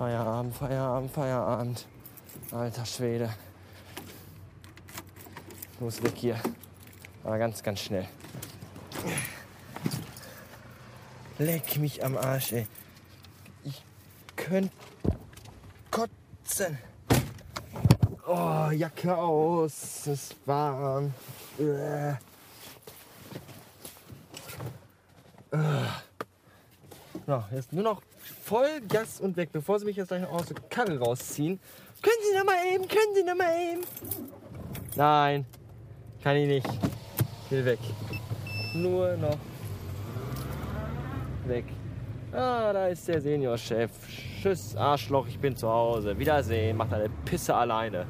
Feierabend, Feierabend, Feierabend. Alter Schwede. Ich muss weg hier. Aber ganz, ganz schnell. Leck mich am Arsch, ey. Ich könnte kotzen. Oh, Jacke aus. Es ist warm. Äh. So, jetzt nur noch voll Gas und weg, bevor sie mich jetzt gleich noch aus der Karre rausziehen. Können Sie noch mal eben, können Sie noch mal eben. Nein, kann ich nicht. Ich will weg. Nur noch weg. Ah, da ist der Seniorchef. Tschüss, Arschloch, ich bin zu Hause. Wiedersehen, macht eine Pisse alleine.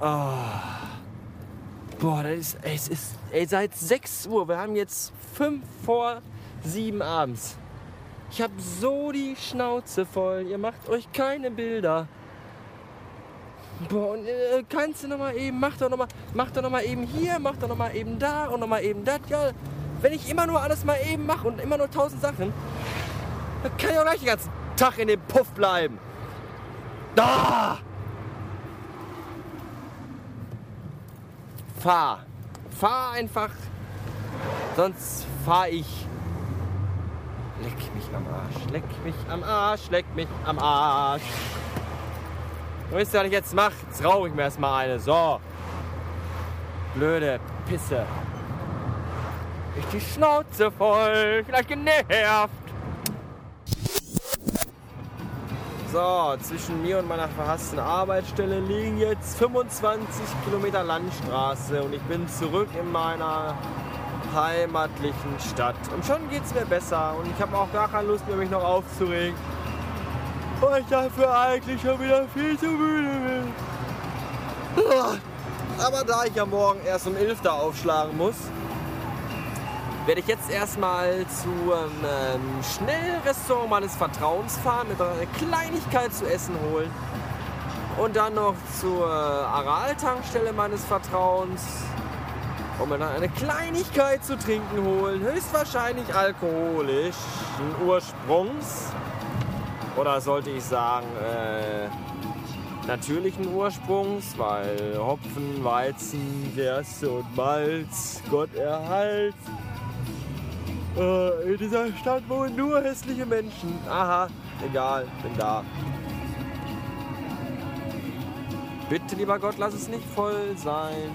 Ah. Boah, das ist, es ist ey, seit 6 Uhr. Wir haben jetzt 5 vor 7 abends. Ich habe so die Schnauze voll. Ihr macht euch keine Bilder. Boah, und äh, kannst du noch mal eben, mach doch noch mal, mach doch noch mal eben hier, mach doch noch mal eben da und noch mal eben das. Ja, wenn ich immer nur alles mal eben mache und immer nur tausend Sachen, dann kann ich auch gleich den ganzen Tag in dem Puff bleiben. Da! Fahr. Fahr einfach. Sonst fahr ich. Leck mich am Arsch. Leck mich am Arsch. Leck mich am Arsch. Und wisst ihr, was ich jetzt mache? Jetzt rauche ich mir erstmal eine. So. Blöde Pisse. Ich die Schnauze voll. Vielleicht genervt. So, zwischen mir und meiner verhassten Arbeitsstelle liegen jetzt 25 Kilometer Landstraße und ich bin zurück in meiner heimatlichen Stadt. Und schon geht es mir besser und ich habe auch gar keine Lust mehr, mich noch aufzuregen. Weil ich dafür eigentlich schon wieder viel zu müde bin. Aber da ich ja morgen erst um 11 Uhr aufschlagen muss, werde ich jetzt erstmal zu einem ähm, Schnellrestaurant meines Vertrauens fahren, mit einer Kleinigkeit zu essen holen. Und dann noch zur Aral-Tankstelle meines Vertrauens und mir dann eine Kleinigkeit zu trinken holen. Höchstwahrscheinlich alkoholischen Ursprungs. Oder sollte ich sagen, äh, natürlichen Ursprungs, weil Hopfen, Weizen, Gerste und Malz, Gott erhalt. Äh, in dieser Stadt wohnen nur hässliche Menschen. Aha, egal, bin da. Bitte, lieber Gott, lass es nicht voll sein.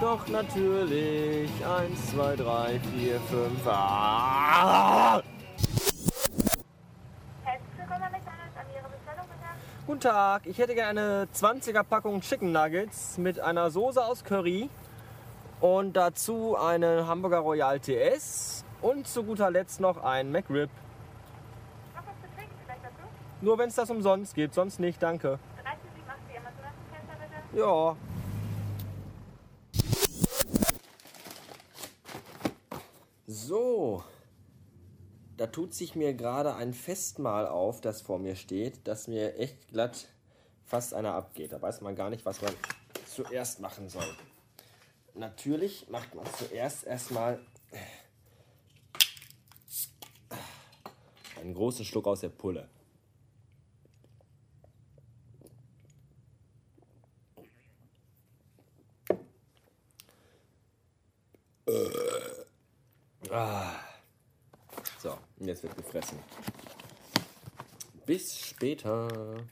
Doch natürlich. Eins, zwei, drei, vier, fünf. Ah! Guten Tag, ich hätte gerne eine 20er Packung Chicken Nuggets mit einer Soße aus Curry und dazu einen Hamburger Royal TS und zu guter Letzt noch ein McRib. Noch was zu trinken vielleicht dazu? Nur wenn es das umsonst gibt, sonst nicht, danke. 3784 Amazon bitte. Ja. So, da tut sich mir gerade ein Festmahl auf, das vor mir steht, das mir echt glatt fast einer abgeht. Da weiß man gar nicht, was man zuerst machen soll. Natürlich macht man zuerst erstmal einen großen Schluck aus der Pulle. Ah. So, jetzt wird gefressen. Bis später.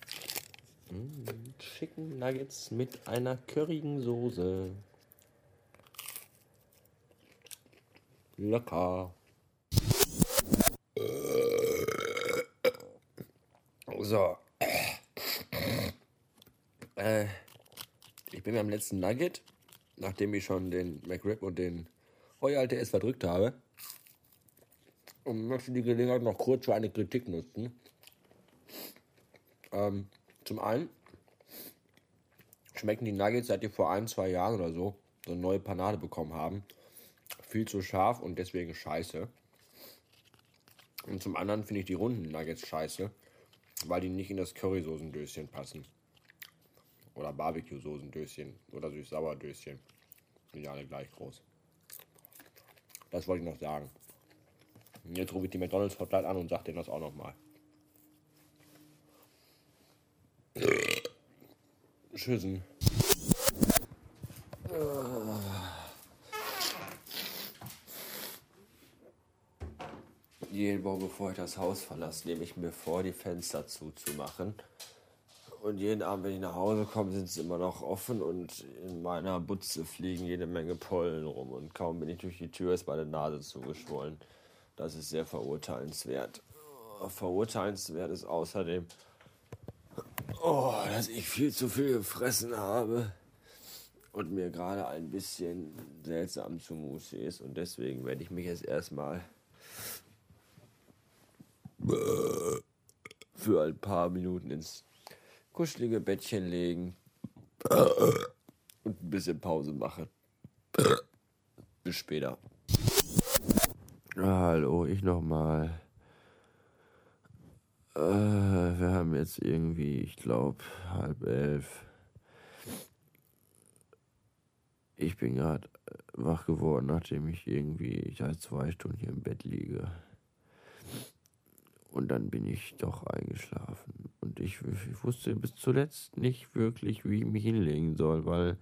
Mm, Chicken Nuggets mit einer currigen Soße. Lecker. So. Äh, ich bin beim letzten Nugget, nachdem ich schon den McRib und den Royal TS verdrückt habe. Und möchte die Gelegenheit noch kurz für eine Kritik nutzen. Ähm, zum einen schmecken die Nuggets, seit die vor ein, zwei Jahren oder so so eine neue Panade bekommen haben, viel zu scharf und deswegen scheiße. Und zum anderen finde ich die runden Nuggets scheiße, weil die nicht in das Currysoßendöschen passen. Oder Barbecue-Soßendöschen oder süß-sauer-Döschen. Sind ja alle gleich groß. Das wollte ich noch sagen? Jetzt rufe ich die McDonalds Hotline an und sage denen das auch nochmal. Tschüssen. Jeden Morgen, bevor ich das Haus verlasse, nehme ich mir vor, die Fenster zuzumachen. Und jeden Abend, wenn ich nach Hause komme, sind sie immer noch offen und in meiner Butze fliegen jede Menge Pollen rum. Und kaum bin ich durch die Tür, ist meine Nase zugeschwollen. Das ist sehr verurteilenswert. Verurteilenswert ist außerdem, oh, dass ich viel zu viel gefressen habe und mir gerade ein bisschen seltsam zumute ist. Und deswegen werde ich mich jetzt erstmal für ein paar Minuten ins kuschelige Bettchen legen und ein bisschen Pause machen. Bis später. Hallo, ich nochmal. Äh, wir haben jetzt irgendwie, ich glaube, halb elf. Ich bin gerade wach geworden, nachdem ich irgendwie seit zwei Stunden hier im Bett liege. Und dann bin ich doch eingeschlafen. Und ich, ich, wusste bis zuletzt nicht wirklich, wie ich mich hinlegen soll, weil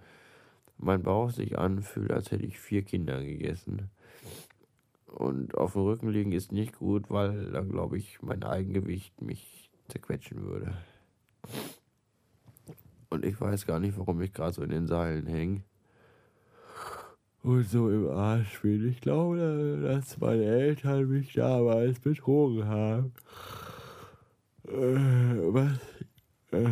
mein Bauch sich anfühlt, als hätte ich vier Kinder gegessen. Und auf dem Rücken liegen ist nicht gut, weil dann, glaube ich, mein Eigengewicht mich zerquetschen würde. Und ich weiß gar nicht, warum ich gerade so in den Seilen hänge und so im Arsch bin. Ich glaube, dass meine Eltern mich damals betrogen haben. Äh, was, äh,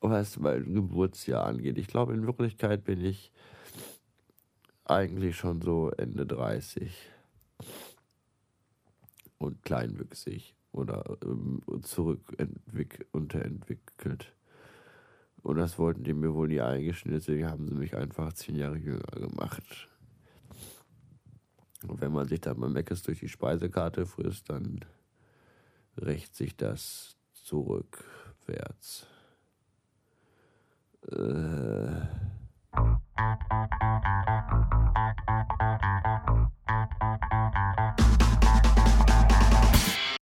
was mein Geburtsjahr angeht. Ich glaube, in Wirklichkeit bin ich eigentlich schon so Ende 30 und kleinwüchsig oder ähm, zurückentwickelt, unterentwickelt. Und das wollten die mir wohl nie eingestehen, deswegen haben sie mich einfach zehn Jahre jünger gemacht. Und wenn man sich dann mal Meckes durch die Speisekarte frisst, dann rächt sich das zurückwärts. Äh.